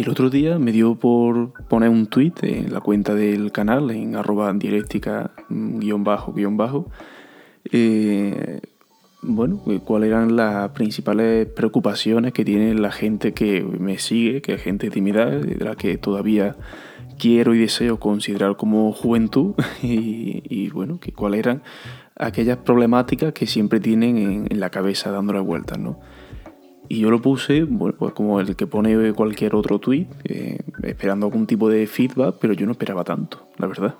El otro día me dio por poner un tweet en la cuenta del canal, en arroba dialéctica guion bajo guion bajo, eh, bueno, cuáles eran las principales preocupaciones que tiene la gente que me sigue, que es gente tímida, de la que todavía quiero y deseo considerar como juventud, y, bueno, que cuáles eran aquellas problemáticas que siempre tienen en, la cabeza dándole vueltas, ¿no? Y yo lo puse, bueno, pues como el que pone cualquier otro tweet, eh, esperando algún tipo de feedback, pero yo no esperaba tanto, la verdad.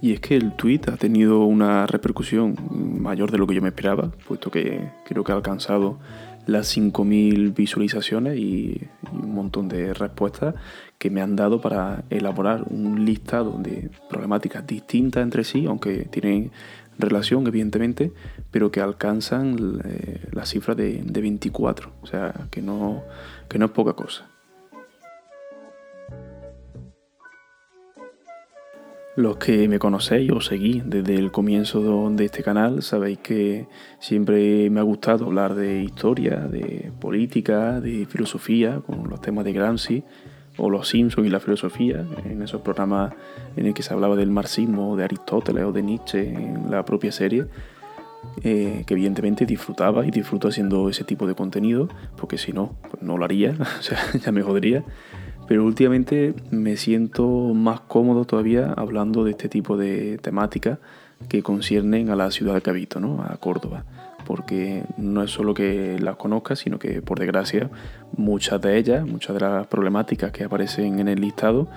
Y es que el tweet ha tenido una repercusión mayor de lo que yo me esperaba, puesto que creo que ha alcanzado las 5.000 visualizaciones y, un montón de respuestas que me han dado para elaborar un listado de problemáticas distintas entre sí, aunque tienen relación evidentemente, pero que alcanzan eh, la cifra de, 24, o sea que no, que no es poca cosa. Los que me conocéis o seguís desde el comienzo de este canal sabéis que siempre me ha gustado hablar de historia, de política, de filosofía, con los temas de Gramsci o los Simpsons y la filosofía, en esos programas en el que se hablaba del marxismo, de Aristóteles o de Nietzsche en la propia serie, eh, que evidentemente disfrutaba y disfruto haciendo ese tipo de contenido, porque si no, pues no lo haría, o sea, ya me jodería. Pero últimamente me siento más cómodo todavía hablando de este tipo de temáticas que conciernen a la ciudad de Cabito, ¿no? a Córdoba. Porque no es solo que las conozca, sino que por desgracia muchas de ellas, muchas de las problemáticas que aparecen en el listado,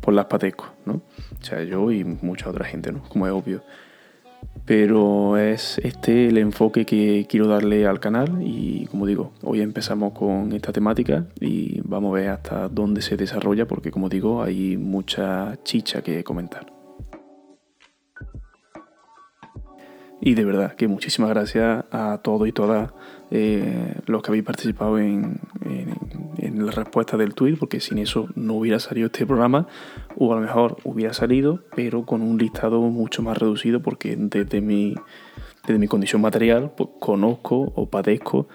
pues las padezco, ¿no? O sea, yo y mucha otra gente, ¿no? Como es obvio. Pero es este el enfoque que quiero darle al canal y como digo, hoy empezamos con esta temática y vamos a ver hasta dónde se desarrolla porque como digo hay mucha chicha que comentar. Y de verdad que muchísimas gracias a todos y todas eh, los que habéis participado en, en, la respuesta del tweet, porque sin eso no hubiera salido este programa, o a lo mejor hubiera salido, pero con un listado mucho más reducido, porque desde mi, desde mi condición material pues, conozco o padezco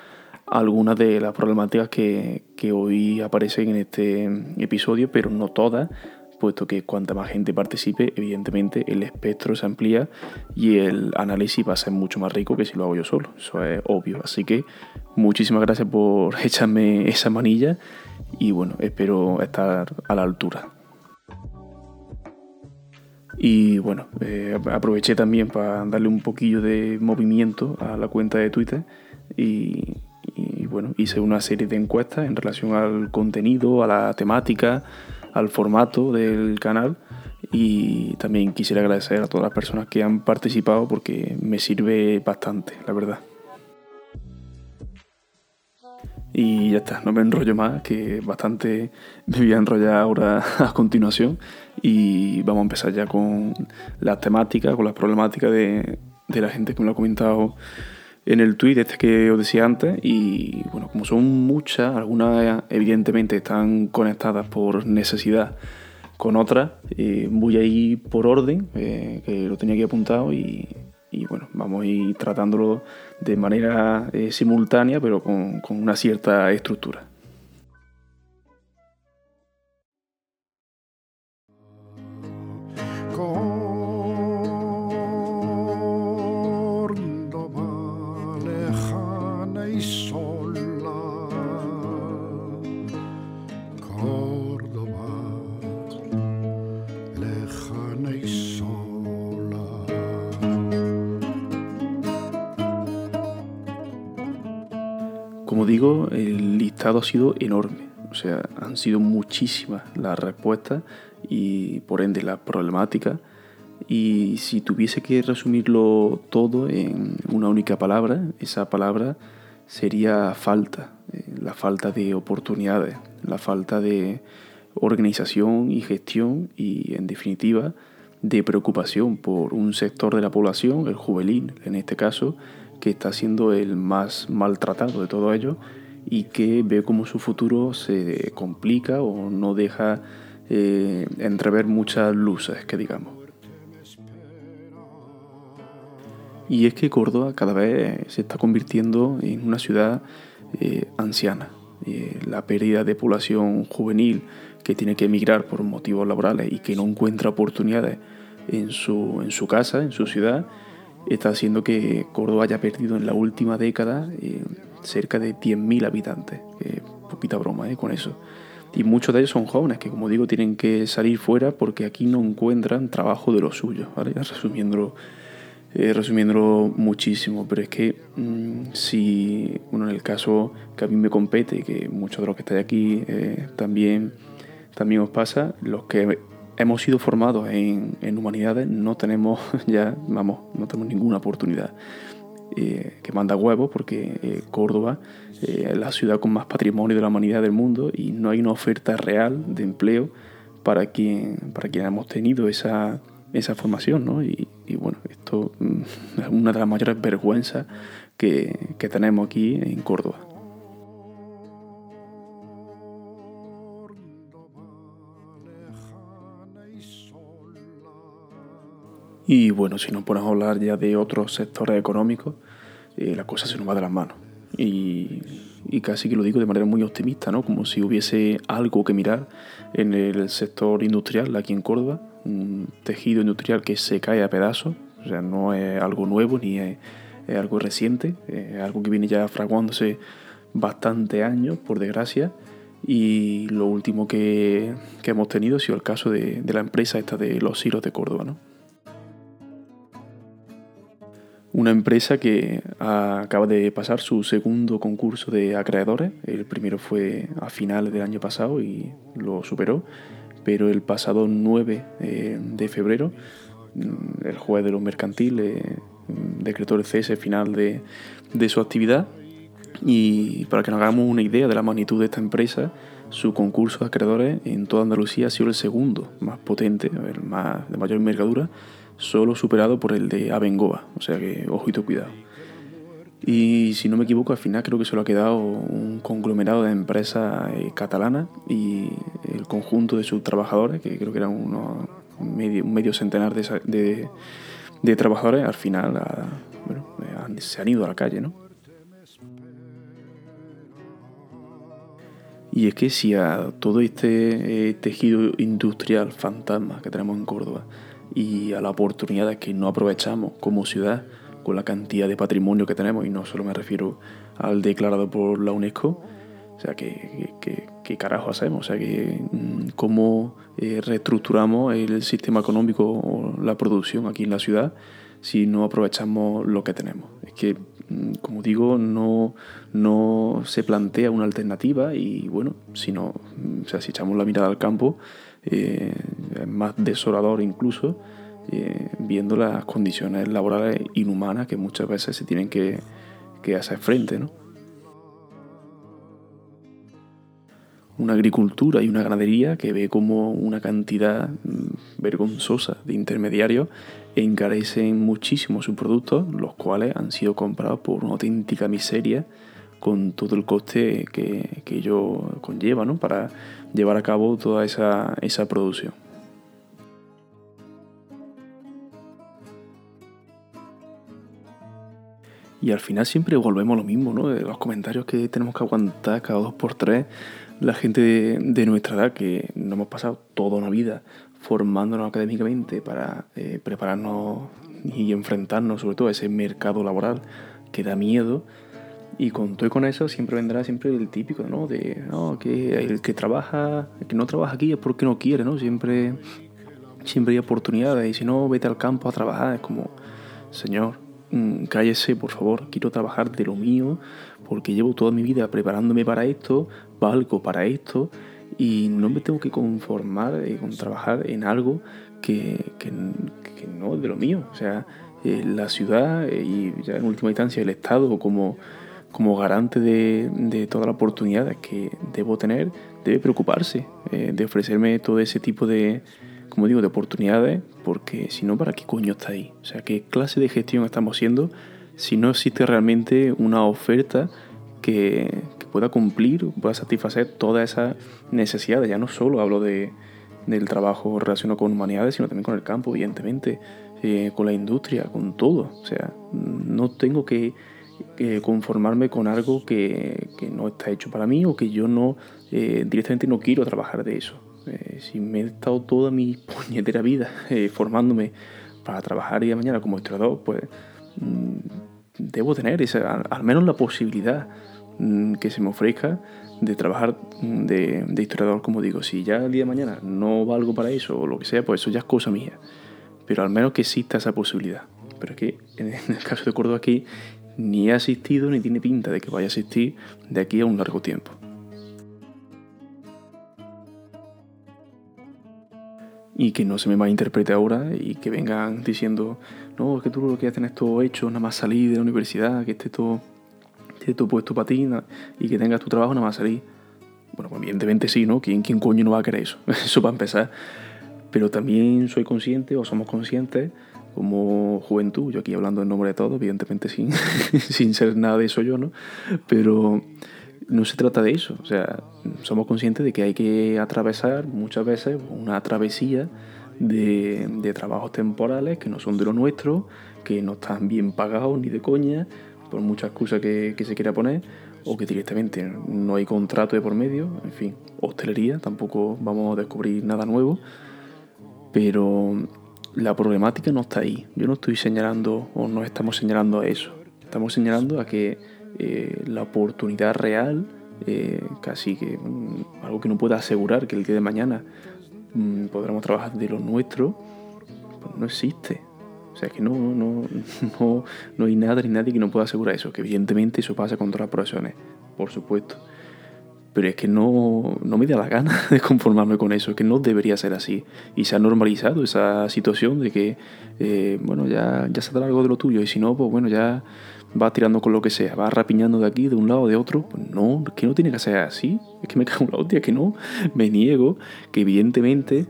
algunas de las problemáticas que, que hoy aparecen en este episodio, pero no todas, puesto que cuanta más gente participe, evidentemente el espectro se amplía y el análisis va a ser mucho más rico que si lo hago yo solo. Eso es obvio. Así que muchísimas gracias por echarme esa manilla y bueno, espero estar a la altura. Y bueno, eh, aproveché también para darle un poquillo de movimiento a la cuenta de Twitter y, y bueno, hice una serie de encuestas en relación al contenido, a la temática, al formato del canal y también quisiera agradecer a todas las personas que han participado porque me sirve bastante, la verdad. Y ya está, no me enrollo más, que bastante me voy a enrollar ahora a continuación y vamos a empezar ya con las temáticas, con las problemáticas de, de la gente que me lo ha comentado en el tweet este que os decía antes y bueno, como son muchas, algunas evidentemente están conectadas por necesidad con otras, eh, voy a ir por orden, eh, que lo tenía aquí apuntado y, bueno, vamos a ir tratándolo de manera eh, simultánea pero con una cierta estructura. Listado ha sido enorme, o sea, han sido muchísimas las respuestas y por ende las problemáticas. Y si tuviese que resumirlo todo en una única palabra, esa palabra sería falta, eh, la falta de oportunidades, la falta de organización y gestión y en definitiva de preocupación por un sector de la población, el juvenil en este caso, que está siendo el más maltratado de todo ello y que ve como su futuro se complica o no deja eh, entrever muchas luces, que digamos. Y es que Córdoba cada vez se está convirtiendo en una ciudad anciana. la pérdida de población juvenil que tiene que emigrar por motivos laborales y que no encuentra oportunidades en su, en su casa, en su ciudad, está haciendo que Córdoba haya perdido en la última década eh, cerca de 10.000 habitantes. poquita broma eh, con eso. Y muchos de ellos son jóvenes que, como digo, tienen que salir fuera porque aquí no encuentran trabajo de lo suyo. ¿vale? Resumiéndolo, eh, resumiéndolo muchísimo, pero es que mm, si, bueno, en el caso que a mí me compete, que muchos de los que estáis aquí también, también os pasa, los que hemos sido formados en, humanidades, no tenemos ya, vamos, no tenemos ninguna oportunidad. Eh, que manda huevos porque eh, Córdoba eh, es la ciudad con más patrimonio de la humanidad del mundo y no hay una oferta real de empleo para quien, para quien hemos tenido esa, esa formación. ¿no? Y, bueno, esto mm, es una de las mayores vergüenzas que, que tenemos aquí en Córdoba. Y bueno, si nos ponemos a hablar ya de otros sectores económicos, eh, la cosa se nos va de las manos. Y, casi que lo digo de manera muy optimista, ¿no? Como si hubiese algo que mirar en el sector industrial aquí en Córdoba, un tejido industrial que se cae a pedazos, o sea, no es algo nuevo ni es, algo reciente, es algo que viene ya fraguándose bastante años, por desgracia, y lo último que, hemos tenido ha sido el caso de, la empresa esta de los hilos de Córdoba, ¿no? Una empresa que acaba de pasar su segundo concurso de acreedores. El primero fue a finales del año pasado y lo superó, pero el pasado 9 eh, de febrero mm, el juez de los mercantiles mm, decretó el cese final de, su actividad y para que nos hagamos una idea de la magnitud de esta empresa, su concurso de acreedores en toda Andalucía ha sido el segundo más potente, el más de mayor envergadura, solo superado por el de Abengoa, o sea que ojito cuidado. Y si no me equivoco, al final creo que solo ha quedado un conglomerado de empresas eh, catalanas y el conjunto de sus trabajadores, que creo que eran unos medio, un medio centenar de, trabajadores, al final bueno, eh, se han ido a la calle, ¿no? Y es que si a todo este eh, tejido industrial fantasma que tenemos en Córdoba y a las oportunidades que no aprovechamos como ciudad con la cantidad de patrimonio que tenemos, y no solo me refiero al declarado por la UNESCO, o sea, ¿qué, qué, carajo hacemos? O sea, que, mm, ¿cómo eh, reestructuramos el sistema económico o la producción aquí en la ciudad si no aprovechamos lo que tenemos? Es que, mm, como digo, no, no se plantea una alternativa y, bueno, si, no, o sea, si echamos la mirada al campo, eh, más desolador incluso, eh, viendo las condiciones laborales inhumanas que muchas veces se tienen que, hacer frente. Una agricultura y una ganadería que ve como una cantidad mm, vergonzosa de intermediarios encarecen muchísimo sus productos, los cuales han sido comprados por una auténtica miseria con todo el coste que, que ello conlleva ¿no? para llevar a cabo toda esa, esa producción. Y al final siempre volvemos a lo mismo, ¿no? Los comentarios que tenemos que aguantar cada dos por tres, la gente de, nuestra edad que nos hemos pasado toda una vida formándonos académicamente para eh, prepararnos y enfrentarnos sobre todo a ese mercado laboral que da miedo. Y con todo y con eso siempre vendrá siempre el típico, ¿no? De no, que el que trabaja, el que no trabaja aquí es porque no quiere, ¿no? Siempre, siempre hay oportunidades y si no, vete al campo a trabajar. Es como, señor, Mm, cállese, por favor, quiero trabajar de lo mío, porque llevo toda mi vida preparándome para esto, valgo para esto, y no me tengo que conformar eh, con trabajar en algo que, no es de lo mío. O sea, eh, la ciudad eh, y ya en última instancia el Estado como, como garante de, de todas las oportunidades que debo tener, debe preocuparse de ofrecerme todo ese tipo de, como digo, de oportunidades, porque si no, ¿para qué coño está ahí? O sea, ¿qué clase de gestión estamos haciendo si no existe realmente una oferta que, pueda cumplir, pueda satisfacer todas esas necesidades? Ya no solo hablo de, del trabajo relacionado con humanidades, sino también con el campo, evidentemente, eh, con la industria, con todo. O sea, no tengo que eh, conformarme con algo que, que, no está hecho para mí o que yo no eh, directamente no quiero trabajar de eso. Eh, si me he estado toda mi puñetera vida formándome para trabajar día de mañana como historiador, pues mm, debo tener esa, al, menos la posibilidad mm, que se me ofrezca de trabajar mm, de, de, historiador, como digo. Si ya el día de mañana no valgo para eso o lo que sea, pues eso ya es cosa mía. Pero al menos que exista esa posibilidad. Pero es que en el caso de Córdoba aquí ni ha asistido ni tiene pinta de que vaya a asistir de aquí a un largo tiempo. Y que no se me malinterprete ahora y que vengan diciendo, no, es que tú lo que tener todo hecho, nada más salir de la universidad, que esté todo, esté todo puesto para ti y que tengas tu trabajo nada más salir. Bueno, pues evidentemente sí, ¿no? ¿Quién, ¿Quién coño no va a querer eso? Eso para empezar. Pero también soy consciente o somos conscientes como juventud, yo aquí hablando en nombre de todos, evidentemente sin, sin ser nada de eso yo, ¿no? Pero no se trata de eso, o sea, somos conscientes de que hay que atravesar muchas veces una travesía de, de trabajos temporales que no son de lo nuestro, que no están bien pagados ni de coña, por muchas excusas que, que se quiera poner, o que directamente no hay contrato de por medio, en fin, hostelería, tampoco vamos a descubrir nada nuevo, pero la problemática no está ahí. Yo no estoy señalando o no estamos señalando a eso. Estamos señalando a que eh, la oportunidad real, eh, casi que mm, algo que no pueda asegurar que el día de mañana mm, podremos trabajar de lo nuestro, pues no existe. O sea que no, no, no, no hay nada ni nadie que no pueda asegurar eso. Que evidentemente eso pasa con todas las profesiones, por supuesto pero es que no, no me da la gana de conformarme con eso, es que no debería ser así. Y se ha normalizado esa situación de que, eh, bueno, ya, ya se algo de lo tuyo, y si no, pues bueno, ya va tirando con lo que sea, va rapiñando de aquí, de un lado, de otro. Pues no, que no tiene que ser así, es que me cago en la hostia, que no, me niego, que evidentemente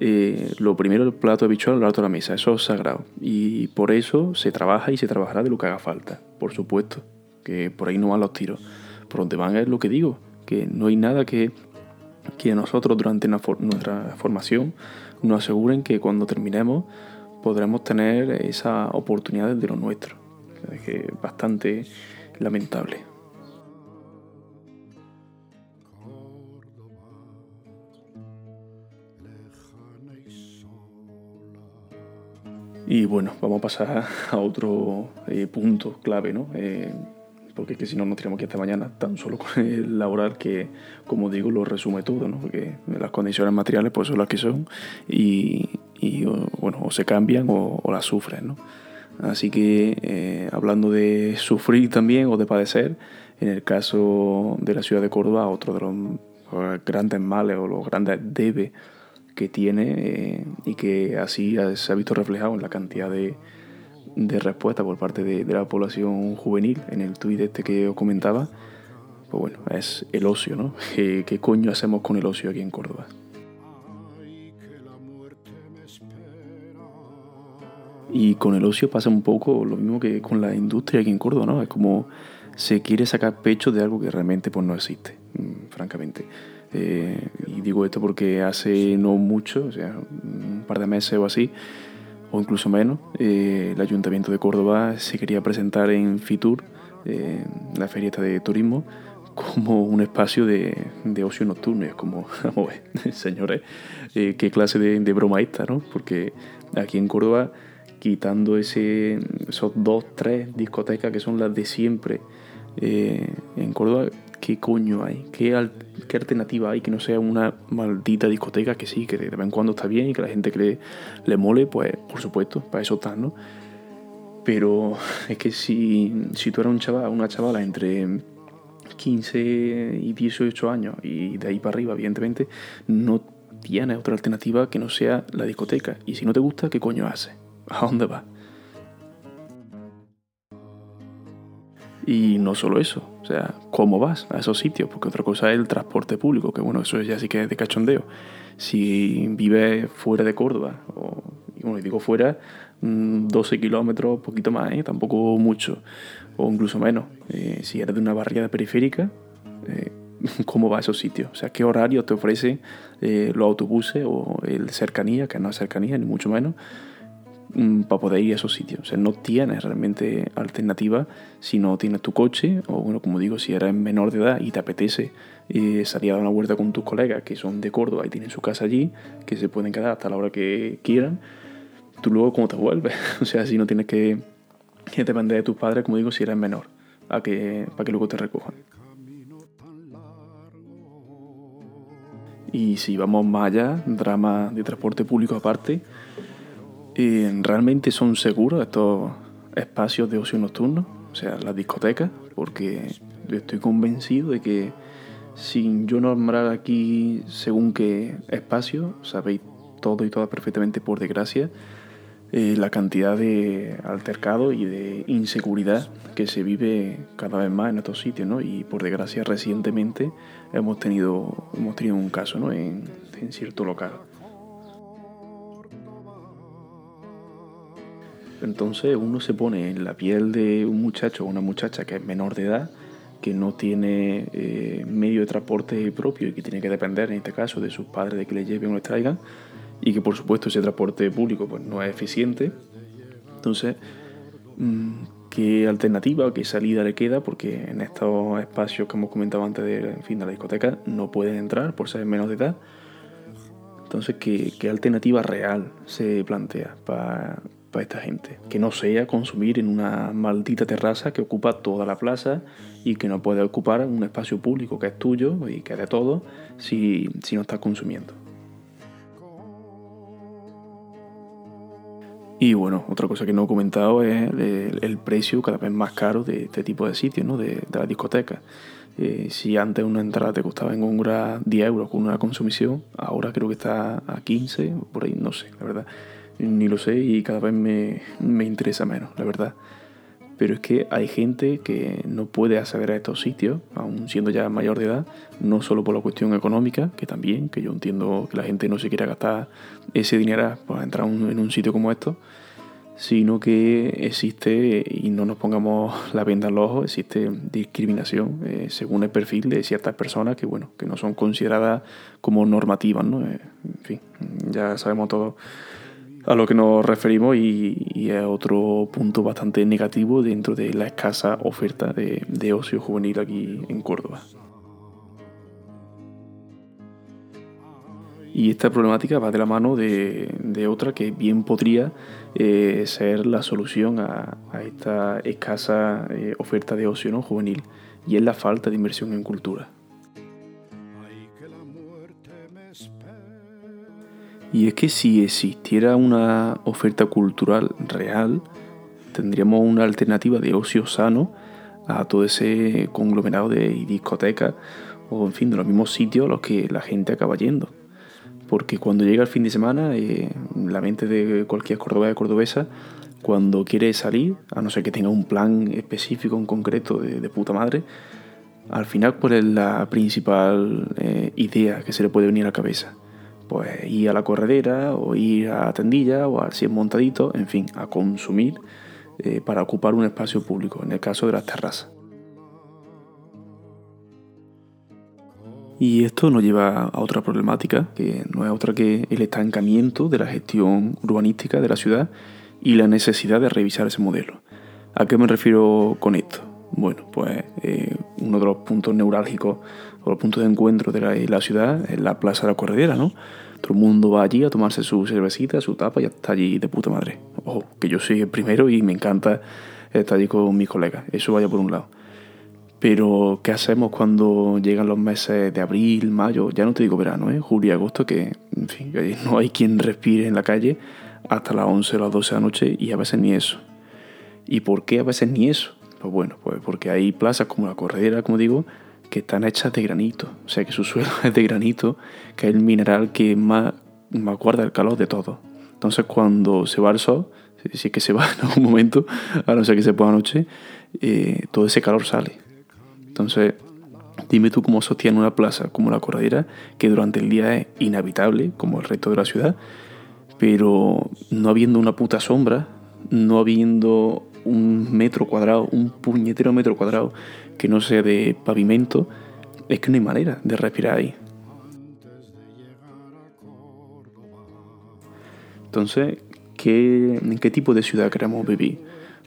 eh, lo primero el plato habitual lo alto de la mesa, eso es sagrado. Y por eso se trabaja y se trabajará de lo que haga falta, por supuesto, que por ahí no van los tiros. Por donde van es lo que digo, que no hay nada que, que nosotros durante nuestra formación nos aseguren que cuando terminemos podremos tener esa oportunidad de lo nuestro. Es que bastante lamentable. Y bueno, vamos a pasar a otro eh, punto clave, ¿no? Eh, porque es que si no, no tenemos que hasta mañana, tan solo con el laboral que, como digo, lo resume todo, ¿no? porque las condiciones materiales pues son las que son y, bueno, o se cambian o, las sufren. ¿no? Así que, eh, hablando de sufrir también o de padecer, en el caso de la ciudad de Córdoba, otro de los grandes males o los grandes debes que tiene eh, y que así se ha visto reflejado en la cantidad de de respuesta por parte de, la población juvenil en el tuit este que os comentaba, pues bueno, es el ocio, ¿no? ¿Qué, ¿Qué, coño hacemos con el ocio aquí en Córdoba? Y con el ocio pasa un poco lo mismo que con la industria aquí en Córdoba, ¿no? Es como se quiere sacar pecho de algo que realmente pues, no existe, mm, francamente. Eh, y digo esto porque hace no mucho, o sea, un par de meses o así, o incluso menos, eh, el Ayuntamiento de Córdoba se quería presentar en Fitur, eh, la feria de turismo, como un espacio de, ocio nocturno. Es como, señores, eh, qué clase de, broma esta, ¿no? Porque aquí en Córdoba, quitando esos dos, tres discotecas que son las de siempre, en Córdoba ¿qué coño hay? ¿Qué, alternativa hay que no sea una maldita discoteca que sí, que de vez en cuando está bien y que la gente le, mole? Pues por supuesto, para eso está, ¿no? Pero es que si, si tú eras un una chavala entre 15 y 18 años y de ahí para arriba, evidentemente, no tienes otra alternativa que no sea la discoteca. Y si no te gusta, ¿qué coño haces? ¿A dónde vas? Y no solo eso, o sea, ¿cómo vas a esos sitios? Porque otra cosa es el transporte público, que bueno, eso ya sí que es de cachondeo. Si vives fuera de Córdoba, o bueno, digo fuera, 12 mm, kilómetros, poquito más, ¿eh? tampoco mucho, o incluso menos. Eh, si eres de una barriada periférica, eh, ¿cómo vas a esos sitios? O sea, ¿qué horario te ofrecen los autobuses o el cercanía, que no es cercanía, ni mucho menos? Mm, para poder ir a esos sitios. O sea, no tienes realmente alternativa si no tienes tu coche o, bueno, como digo, si eres menor de edad y te apetece eh, salir a dar una vuelta con tus colegas que son de Córdoba y tienen su casa allí, que se pueden quedar hasta la hora que quieran, tú luego cómo te vuelves. o sea, si no tienes que, que depender de tus padres, como digo, si eres menor, a que, para que luego te recojan. Y si vamos más allá, drama de transporte público aparte, ¿realmente son seguros estos espacios de ocio nocturno? O sea, las discotecas, porque estoy convencido de que sin yo nombrar aquí según qué espacio, sabéis todo y todas perfectamente por desgracia, eh, la cantidad de altercado y de inseguridad que se vive cada vez más en estos sitios, ¿no? Y por desgracia recientemente hemos tenido, hemos tenido un caso, ¿no? En cierto local. Entonces uno se pone en la piel de un muchacho o una muchacha que es menor de edad, que no tiene eh, medio de transporte propio y que tiene que depender, en este caso, de sus padres de que le lleven o le traigan, y que por supuesto ese transporte público pues, no es eficiente. Entonces, mm, ¿qué alternativa o qué salida le queda? Porque en estos espacios que hemos comentado antes de, fin, de la discoteca no pueden entrar por ser menos de edad. Entonces, ¿qué, qué alternativa real se plantea para, para esta gente? Que no sea consumir en una maldita terraza que ocupa toda la plaza y que no puede ocupar un espacio público que es tuyo y que es de todo si, si no estás consumiendo. Y bueno, otra cosa que no he comentado es el, precio cada vez más caro de este tipo de sitios, ¿no? de, de la discoteca. Eh, si antes una entrada te costaba en Góngora 10 euros con una consumición, ahora creo que está a 15, por ahí, no sé, la verdad. Ni lo sé y cada vez me, me interesa menos, la verdad. Pero es que hay gente que no puede acceder a estos sitios, aún siendo ya mayor de edad, no solo por la cuestión económica, que también, que yo entiendo que la gente no se quiera gastar ese dinero para entrar en un sitio como esto, sino que existe, y no nos pongamos la venda en los ojos, existe discriminación eh, según el perfil de ciertas personas que, bueno, que no son consideradas como normativas, ¿no? Eh, en fin, ya sabemos todos a lo que nos referimos y, es otro punto bastante negativo dentro de la escasa oferta de, ocio juvenil aquí en Córdoba. Y esta problemática va de la mano de, otra que bien podría eh, ser la solución a, esta escasa eh, oferta de ocio ¿no? juvenil, y es la falta de inversión en cultura. Y es que si existiera una oferta cultural real, tendríamos una alternativa de ocio sano a todo ese conglomerado de discotecas o, en fin, de los mismos sitios a los que la gente acaba yendo. Porque cuando llega el fin de semana, eh, la mente de cualquier cordobés o cordobesa, cuando quiere salir, a no ser que tenga un plan específico, en concreto, de, puta madre, al final, ¿cuál es la principal eh, idea que se le puede venir a la cabeza? Pues ir a la corredera o ir a la tendilla o al 100 montadito, en fin, a consumir eh, para ocupar un espacio público, en el caso de las terrazas. Y esto nos lleva a otra problemática, que no es otra que el estancamiento de la gestión urbanística de la ciudad y la necesidad de revisar ese modelo. ¿A qué me refiero con esto? Bueno, pues eh, uno de los puntos neurálgicos o los puntos de encuentro de la, ciudad es la Plaza de la Corredera, ¿no? Todo el mundo va allí a tomarse su cervecita, su tapa y está allí de puta madre. Ojo, que yo soy el primero y me encanta estar allí con mis colegas. Eso vaya por un lado. Pero, ¿qué hacemos cuando llegan los meses de abril, mayo? Ya no te digo verano, ¿eh? Julio y agosto, que, en fin, no hay quien respire en la calle hasta las 11 o las 12 de la noche y a veces ni eso. ¿Y por qué a veces ni eso? Pues bueno, pues porque hay plazas como la Corredera, como digo, que están hechas de granito. O sea que su suelo es de granito, que es el mineral que más, guarda el calor de todo. Entonces cuando se va el sol, si es que se va en algún momento, a no ser que se ponga noche, eh, todo ese calor sale. Entonces, dime tú cómo sostiene una plaza como la Corredera, que durante el día es inhabitable, como el resto de la ciudad, pero no habiendo una puta sombra, no habiendo un metro cuadrado, un puñetero metro cuadrado que no sea de pavimento, es que no hay manera de respirar ahí. Entonces, qué, en qué tipo de ciudad queremos vivir.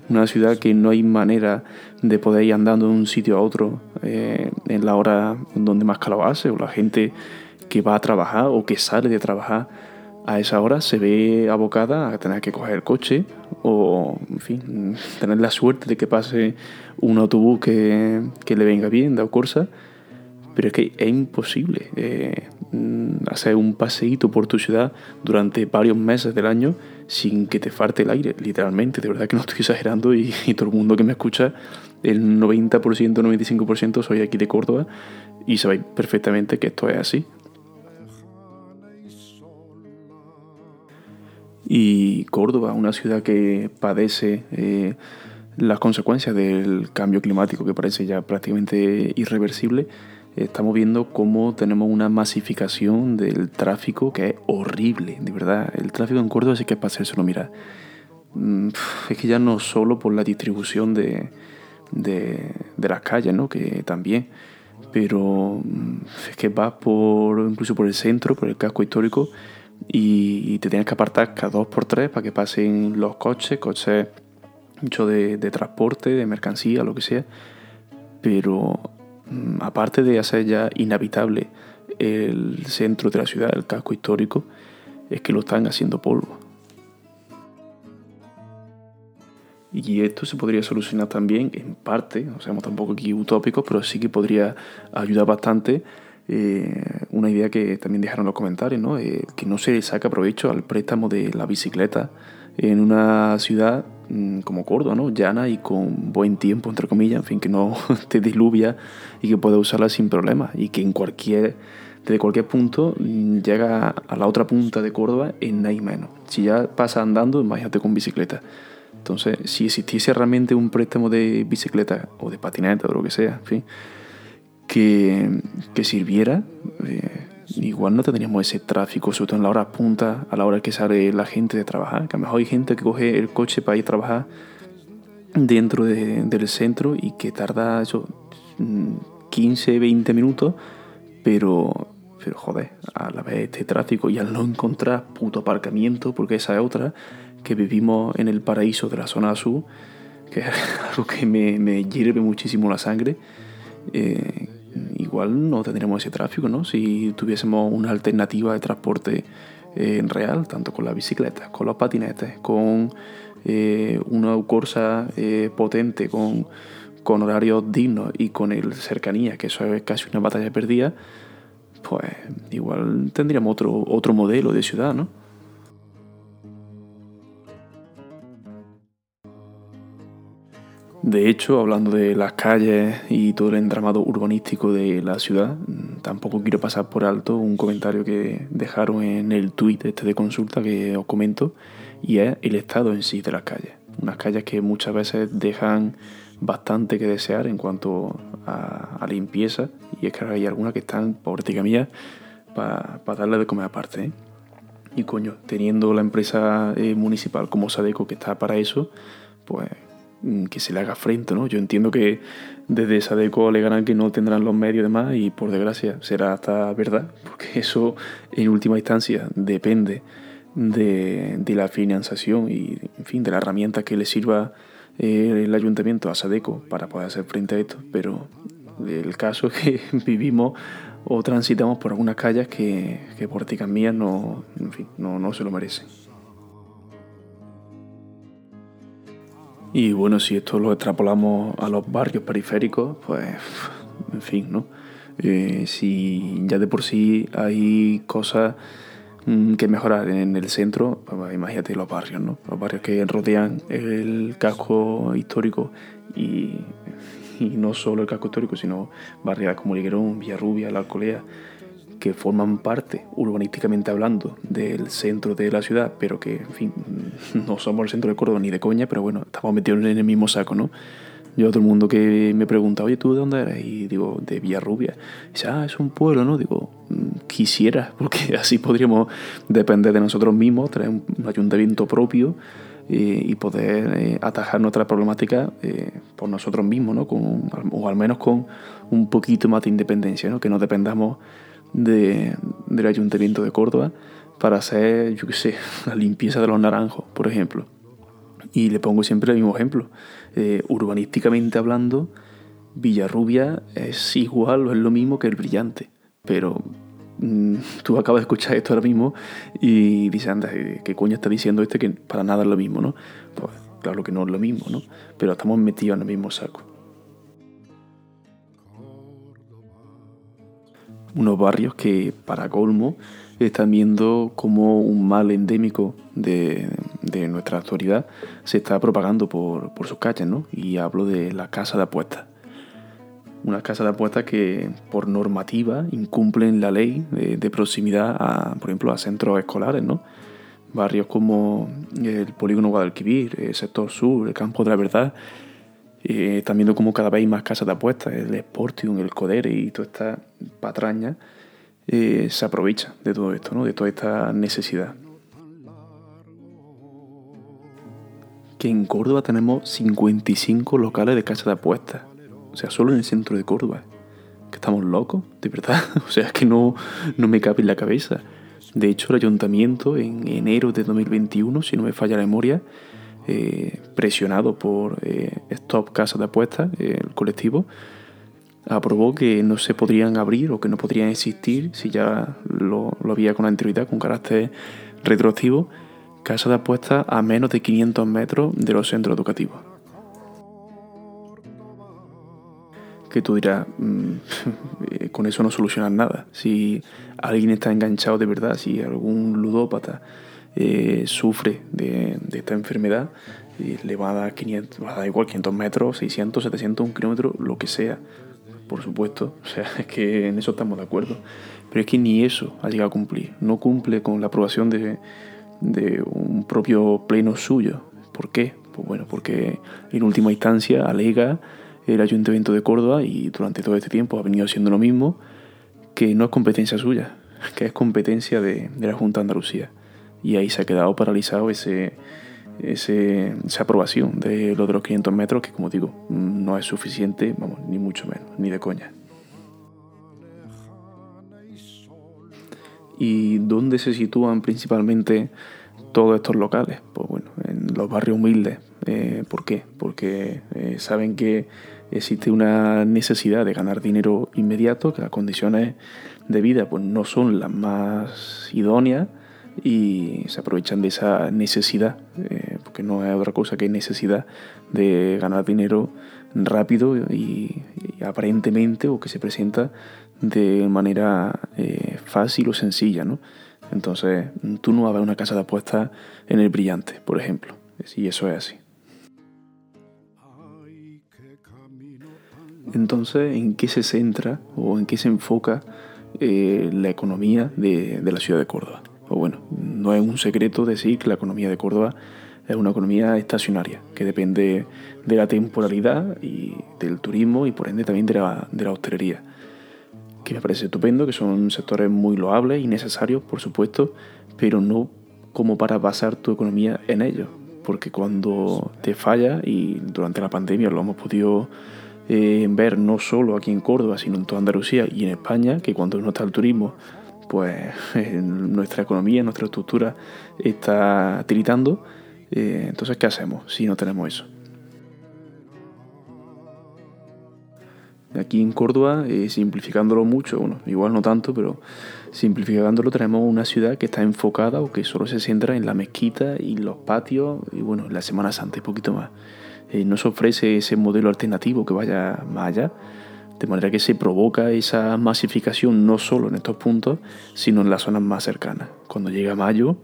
Una ciudad que no hay manera de poder ir andando de un sitio a otro eh, en la hora donde más calor o la gente que va a trabajar o que sale de trabajar a esa hora se ve abocada a tener que coger el coche o, en fin, tener la suerte de que pase un autobús que, que le venga bien, de Corsa. Pero es que es imposible eh, hacer un paseíto por tu ciudad durante varios meses del año sin que te falte el aire, literalmente. De verdad que no estoy exagerando y, y todo el mundo que me escucha, el 90%, 95% soy aquí de Córdoba y sabéis perfectamente que esto es así. Y Córdoba, una ciudad que padece eh, las consecuencias del cambio climático que parece ya prácticamente irreversible, estamos viendo cómo tenemos una masificación del tráfico que es horrible, de verdad. El tráfico en Córdoba sí que es para hacérselo mirar. Mm, es que ya no solo por la distribución de, de, de las calles, ¿no? que también, pero mm, es que vas por, incluso por el centro, por el casco histórico, y, te tienes que apartar cada dos por tres para que pasen los coches, coches mucho de, transporte, de mercancía, lo que sea. Pero mm, aparte de hacer ya inhabitable el centro de la ciudad, el casco histórico, es que lo están haciendo polvo. Y esto se podría solucionar también, en parte, o sea, tampoco aquí utópicos, pero sí que podría ayudar bastante eh, una idea que también dejaron los comentarios, ¿no? Que no se saca provecho al préstamo de la bicicleta en una ciudad mm, como Córdoba, ¿no? llana y con buen tiempo, entre comillas, en fin, que no te diluvia y que puedas usarla sin problema y que en cualquier, desde cualquier punto mm, llega a la otra punta de Córdoba en nada y menos. Si ya pasa andando, imagínate con bicicleta. Entonces, si existiese realmente un préstamo de bicicleta o de patineta o lo que sea, en fin, que, que sirviera, eh, igual no tendríamos ese tráfico, sobre todo en la hora punta, a la hora que sale la gente de trabajar. Que a lo mejor hay gente que coge el coche para ir a trabajar dentro de, del centro y que tarda eso, 15, mm, 20 minutos, pero, pero joder, a la vez este tráfico y al no encontrar puto aparcamiento, porque esa es otra, que vivimos en el paraíso de la zona sur, que es algo que me, me hierve muchísimo la sangre. Eh, igual no tendríamos ese tráfico, ¿no? Si tuviésemos una alternativa de transporte eh, en real, tanto con las bicicletas, con los patinetes, con eh, una Corsa eh, potente, con, con horarios dignos y con el cercanía, que eso es casi una batalla perdida, pues igual tendríamos otro, otro modelo de ciudad, ¿no? De hecho, hablando de las calles y todo el entramado urbanístico de la ciudad, tampoco quiero pasar por alto un comentario que dejaron en el tuit este de consulta que os comento, y es el estado en sí de las calles. Unas calles que muchas veces dejan bastante que desear en cuanto a, limpieza, y es que hay algunas que están, por mía, para darle de comer aparte. ¿eh? Y coño, teniendo la empresa eh, municipal como Sadeco que está para eso, pues que se le haga frente, ¿no? Yo entiendo que desde Sadeco alegarán que no tendrán los medios y demás y por desgracia será hasta verdad, porque eso en última instancia depende de, la financiación y, en fin, de la herramienta que le sirva eh, el ayuntamiento a Sadeco para poder hacer frente a esto, pero el caso es que vivimos o transitamos por algunas calles que, que por mías no, en fin, no, no se lo merecen. Y bueno, si esto lo extrapolamos a los barrios periféricos, pues, en fin, ¿no? Eh, si ya de por sí hay cosas mm, que mejorar en el centro, pues imagínate los barrios, ¿no? Los barrios que rodean el casco histórico y, no solo el casco histórico, sino barrios como Liguerón, Villarrubia, La Alcolea, que forman parte, urbanísticamente hablando, del centro de la ciudad, pero que, en fin, no somos el centro de Córdoba ni de coña, pero bueno, estamos metidos en el mismo saco, ¿no? Yo, todo el mundo que me pregunta, oye, ¿tú de dónde eres? Y digo, de Villarrubia. Y dice, ah, es un pueblo, ¿no? Digo, mm, quisiera, porque así podríamos depender de nosotros mismos, traer un ayuntamiento propio eh, y poder eh, atajar nuestra problemática eh, por nosotros mismos, ¿no? Con, o al menos con un poquito más de independencia, ¿no? Que no dependamos de, del Ayuntamiento de Córdoba para hacer, yo qué sé, la limpieza de los naranjos, por ejemplo. Y le pongo siempre el mismo ejemplo. Eh, urbanísticamente hablando, Villarrubia es igual o es lo mismo que el brillante. Pero mm, tú acabas de escuchar esto ahora mismo y dices, anda, ¿qué coño está diciendo este que para nada es lo mismo, no? Pues claro que no es lo mismo, ¿no? Pero estamos metidos en el mismo saco. Unos barrios que, para colmo, están viendo como un mal endémico de, nuestra actualidad se está propagando por, sus calles, ¿no? Y hablo de la casa de apuestas. Una casa de apuestas que por normativa incumplen la ley de, proximidad, a, por ejemplo, a centros escolares, ¿no? Barrios como el Polígono Guadalquivir, el Sector Sur, el Campo de la Verdad, eh, están viendo como cada vez hay más casas de apuestas, el Sportium, el Codere y toda esta patraña eh, se aprovecha de todo esto, ¿no? de toda esta necesidad. Que en Córdoba tenemos 55 locales de casa de apuestas. O sea, solo en el centro de Córdoba. Que estamos locos, de verdad. O sea, es que no, no me cabe en la cabeza. De hecho, el ayuntamiento en enero de 2021, si no me falla la memoria, eh, presionado por eh, Stop Casa de Apuestas, el colectivo, aprobó que no se podrían abrir o que no podrían existir, si ya lo, había con anterioridad, con carácter retroactivo, casas de apuestas a menos de 500 metros de los centros educativos. Que tú dirás, mm, con eso no solucionas nada. Si alguien está enganchado de verdad, si algún ludópata eh, sufre de, esta enfermedad, eh, le va a dar 500, va a dar igual 500 metros, 600, 700, un kilómetro, lo que sea por supuesto, o sea, es que en eso estamos de acuerdo. Pero es que ni eso ha llegado a cumplir. No cumple con la aprobación de, un propio pleno suyo. ¿Por qué? Pues bueno, porque en última instancia alega el Ayuntamiento de Córdoba y durante todo este tiempo ha venido haciendo lo mismo, que no es competencia suya, que es competencia de, de la Junta de Andalucía. Y ahí se ha quedado paralizado ese, esa aprobación de lo de los 500 metros, que como digo, no es suficiente, vamos, ni mucho menos, ni de coña. ¿Y dónde se sitúan principalmente todos estos locales? Pues bueno, en los barrios humildes. Eh, ¿Por qué? Porque eh, saben que existe una necesidad de ganar dinero inmediato, que las condiciones de vida pues, no son las más idóneas y se aprovechan de esa necesidad, eh, porque no es otra cosa que necesidad de ganar dinero rápido y, aparentemente o que se presenta de manera eh, fácil o sencilla. ¿no? Entonces, tú no vas a una casa de apuestas en el brillante, por ejemplo, y eso es así. Entonces, ¿en qué se centra o en qué se enfoca eh, la economía de la ciudad de Córdoba? Bueno, no es un secreto decir que la economía de Córdoba es una economía estacionaria, que depende de la temporalidad y del turismo y por ende también de la, de la hostelería. Que me parece estupendo, que son sectores muy loables y necesarios, por supuesto, pero no como para basar tu economía en ellos. Porque cuando te falla, y durante la pandemia lo hemos podido eh, ver no solo aquí en Córdoba, sino en toda Andalucía y en España, que cuando no está el turismo pues nuestra economía, nuestra estructura está tiritando. Eh, entonces, ¿qué hacemos si no tenemos eso? Aquí en Córdoba, eh, simplificándolo mucho, bueno, igual no tanto, pero simplificándolo tenemos una ciudad que está enfocada o que solo se centra en la mezquita y los patios y bueno, la Semana Santa y poquito más. Eh, no se ofrece ese modelo alternativo que vaya más allá de manera que se provoca esa masificación no solo en estos puntos, sino en las zonas más cercanas. Cuando llega mayo,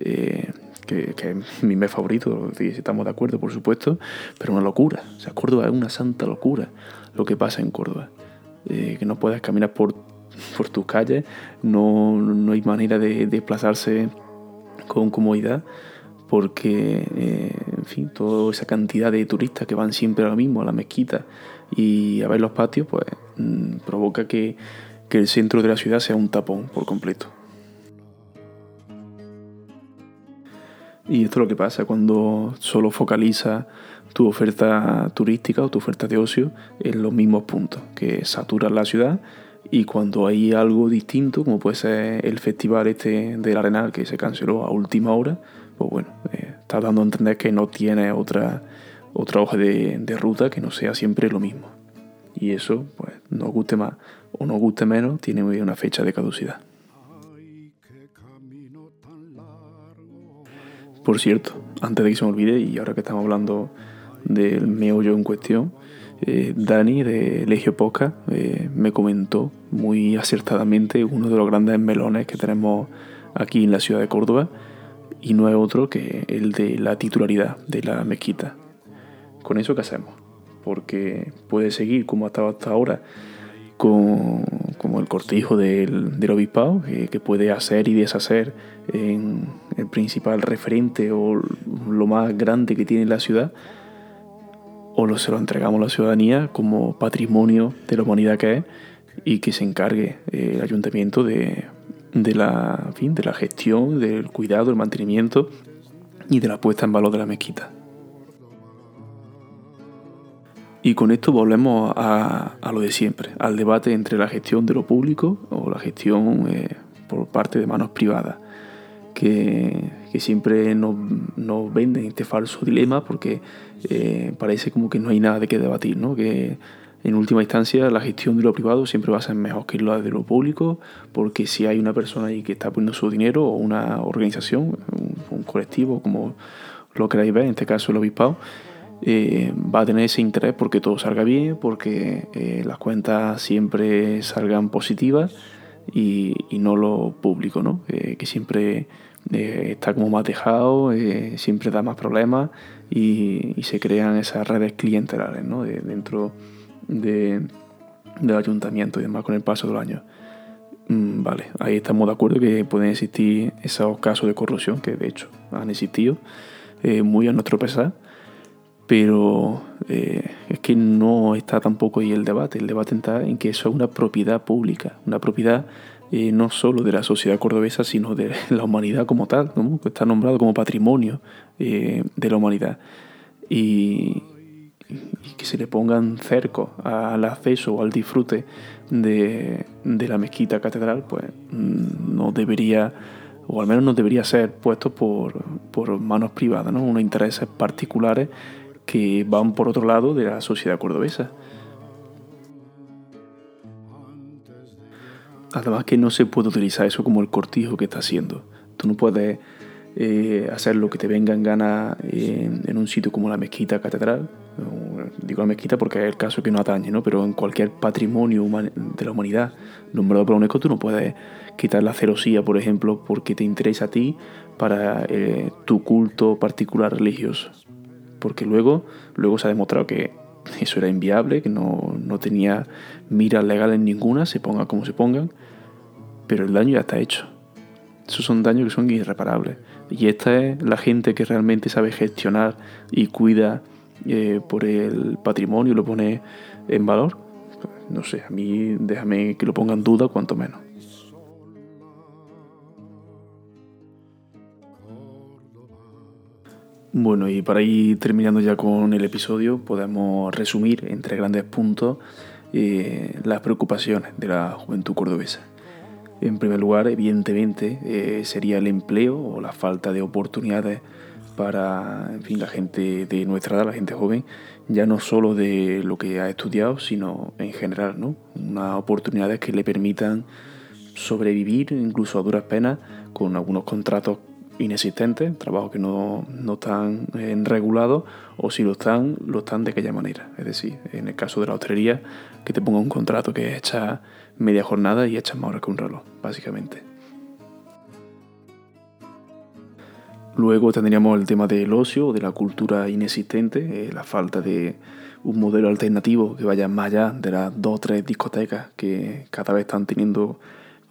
eh, que, es mi mes favorito, si estamos de acuerdo, por supuesto, pero una locura. Córdoba es una santa locura lo que pasa en Córdoba. Eh, que no puedas caminar por, por tus calles, no, no hay manera de desplazarse con comodidad porque, eh, en fin, toda esa cantidad de turistas que van siempre a lo mismo, a la mezquita y a ver los patios, pues mm, provoca que, el centro de la ciudad sea un tapón por completo. Y esto es lo que pasa cuando solo focaliza tu oferta turística o tu oferta de ocio en los mismos puntos, que saturan la ciudad y cuando hay algo distinto, como puede ser el festival este del Arenal que se canceló a última hora, pues bueno, eh, está dando a entender que no tiene otra, otra hoja de, de, ruta que no sea siempre lo mismo. Y eso, pues, nos guste más o nos guste menos, tiene una fecha de caducidad. Por cierto, antes de que se me olvide, y ahora que estamos hablando del meollo en cuestión, eh, Dani de Legio Poca eh, me comentó muy acertadamente uno de los grandes melones que tenemos aquí en la ciudad de Córdoba y no es otro que el de la titularidad de la mezquita. ¿Con eso qué hacemos? Porque puede seguir como ha estado hasta ahora con, como el cortijo del, del obispado, que, puede hacer y deshacer en el principal referente o lo más grande que tiene la ciudad, o lo, se lo entregamos a la ciudadanía como patrimonio de la humanidad que es y que se encargue el ayuntamiento de, de, la, fin, de la gestión, del cuidado, del mantenimiento y de la puesta en valor de la mezquita. Y con esto volvemos a, lo de siempre, al debate entre la gestión de lo público o la gestión eh, por parte de manos privadas, que, siempre nos, venden este falso dilema porque eh, parece como que no hay nada de qué debatir, ¿no? que en última instancia la gestión de lo privado siempre va a ser mejor que la de lo público, porque si hay una persona ahí que está poniendo su dinero o una organización, un, un colectivo, como lo queráis ver, en este caso el obispado, eh, va a tener ese interés porque todo salga bien, porque eh, las cuentas siempre salgan positivas y, no lo público, ¿no? que siempre eh, está como más dejado, siempre da más problemas y, se crean esas redes clientelares ¿no? dentro de, del ayuntamiento y demás con el paso de los años. Mm, vale, ahí estamos de acuerdo que pueden existir esos casos de corrupción que de hecho han existido muy a nuestro pesar pero eh, es que no está tampoco ahí el debate. El debate está en que eso es una propiedad pública, una propiedad eh, no solo de la sociedad cordobesa, sino de la humanidad como tal, que está nombrado como patrimonio eh, de la humanidad. Y, que se le pongan cerco al acceso o al disfrute de, de la mezquita catedral, pues mm, no debería o al menos no debería ser puesto por, por manos privadas, ¿no? unos intereses particulares que van por otro lado de la sociedad cordobesa. Además que no se puede utilizar eso como el cortijo que está haciendo. Tú no puedes eh, hacer lo que te venga en gana en, un sitio como la mezquita catedral. Digo la mezquita porque es el caso que no atañe, ¿no? Pero en cualquier patrimonio de la humanidad nombrado por UNESCO tú no puedes quitar la celosía, por ejemplo, porque te interesa a ti para eh, tu culto particular religioso porque luego, luego se ha demostrado que eso era inviable, que no, tenía miras legales ninguna, se ponga como se pongan, pero el daño ya está hecho. Esos son daños que son irreparables. Y esta es la gente que realmente sabe gestionar y cuida eh, por el patrimonio y lo pone en valor. No sé, a mí déjame que lo ponga en duda cuanto menos. Bueno, y para ir terminando ya con el episodio, podemos resumir entre grandes puntos eh, las preocupaciones de la juventud cordobesa. En primer lugar, evidentemente, eh, sería el empleo o la falta de oportunidades para en fin, la gente de nuestra edad, la gente joven, ya no solo de lo que ha estudiado, sino en general, ¿no? Unas oportunidades que le permitan sobrevivir, incluso a duras penas, con algunos contratos inexistentes, trabajos que no, están eh, regulados, o si lo están, lo están de aquella manera. Es decir, en el caso de la hostelería, que te ponga un contrato que echa media jornada y echa más horas que un reloj, básicamente. Luego tendríamos el tema del ocio, de la cultura inexistente, eh, la falta de un modelo alternativo que vaya más allá de las dos o tres discotecas que cada vez están teniendo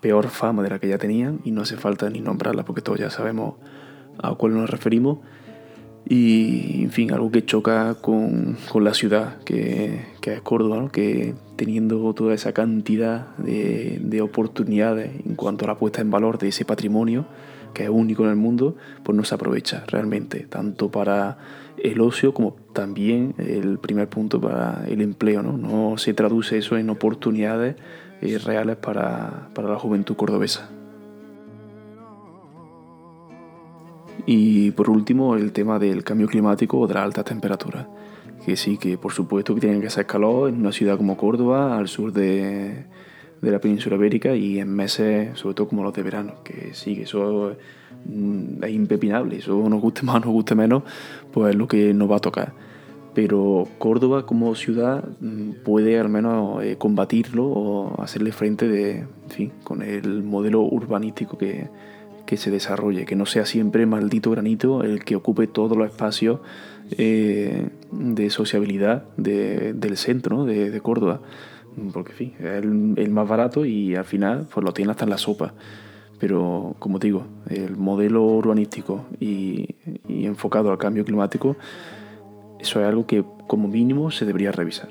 peor fama de la que ya tenían y no hace falta ni nombrarla porque todos ya sabemos a cuál nos referimos. Y, en fin, algo que choca con, la ciudad, que, es Córdoba, que teniendo toda esa cantidad de, oportunidades en cuanto a la puesta en valor de ese patrimonio, que es único en el mundo, pues no se aprovecha realmente, tanto para el ocio como también el primer punto para el empleo. No, no se traduce eso en oportunidades eh, reales para, para la juventud cordobesa. Y por último, el tema del cambio climático o de las altas temperaturas. Que sí, que por supuesto que tienen que hacer calor en una ciudad como Córdoba, al sur de, de la península ibérica y en meses, sobre todo como los de verano, que sí, que eso mm, es impepinable, eso nos guste más nos guste menos, pues es lo que nos va a tocar. Pero Córdoba como ciudad mm, puede al menos eh, combatirlo o hacerle frente de, en con el modelo urbanístico que, que se desarrolle, que no sea siempre maldito granito el que ocupe todos los espacios eh, de sociabilidad del centro de, de Córdoba porque en fin, es el, más barato y al final pues lo tiene hasta en la sopa. Pero como digo, el modelo urbanístico y, enfocado al cambio climático, eso es algo que como mínimo se debería revisar.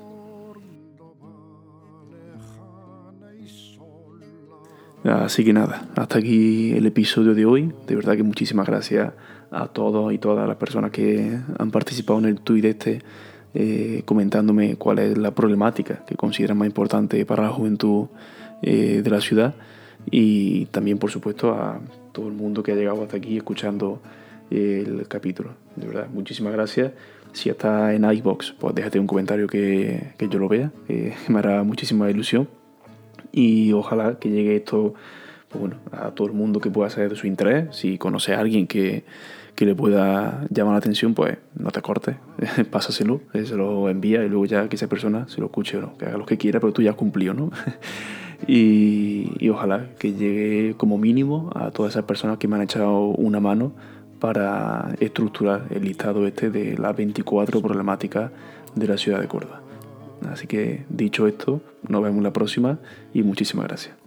Así que nada, hasta aquí el episodio de hoy. De verdad que muchísimas gracias a todos y todas las personas que han participado en el tweet este eh, comentándome cuál es la problemática que consideran más importante para la juventud eh, de la ciudad y también por supuesto a todo el mundo que ha llegado hasta aquí escuchando el capítulo. De verdad, muchísimas gracias. Si estás en iBox, pues déjate un comentario que, que yo lo vea, me hará muchísima ilusión. Y ojalá que llegue esto pues bueno, a todo el mundo que pueda ser de su interés. Si conoce a alguien que, que le pueda llamar la atención, pues no te cortes, pásaselo, eh, se lo envía y luego ya que esa persona se lo escuche o que haga lo que quiera, pero tú ya has cumplido, ¿no? y, y, ojalá que llegue como mínimo a todas esas personas que me han echado una mano para estructurar el listado este de las 24 problemáticas de la ciudad de Córdoba. Así que dicho esto, nos vemos la próxima y muchísimas gracias.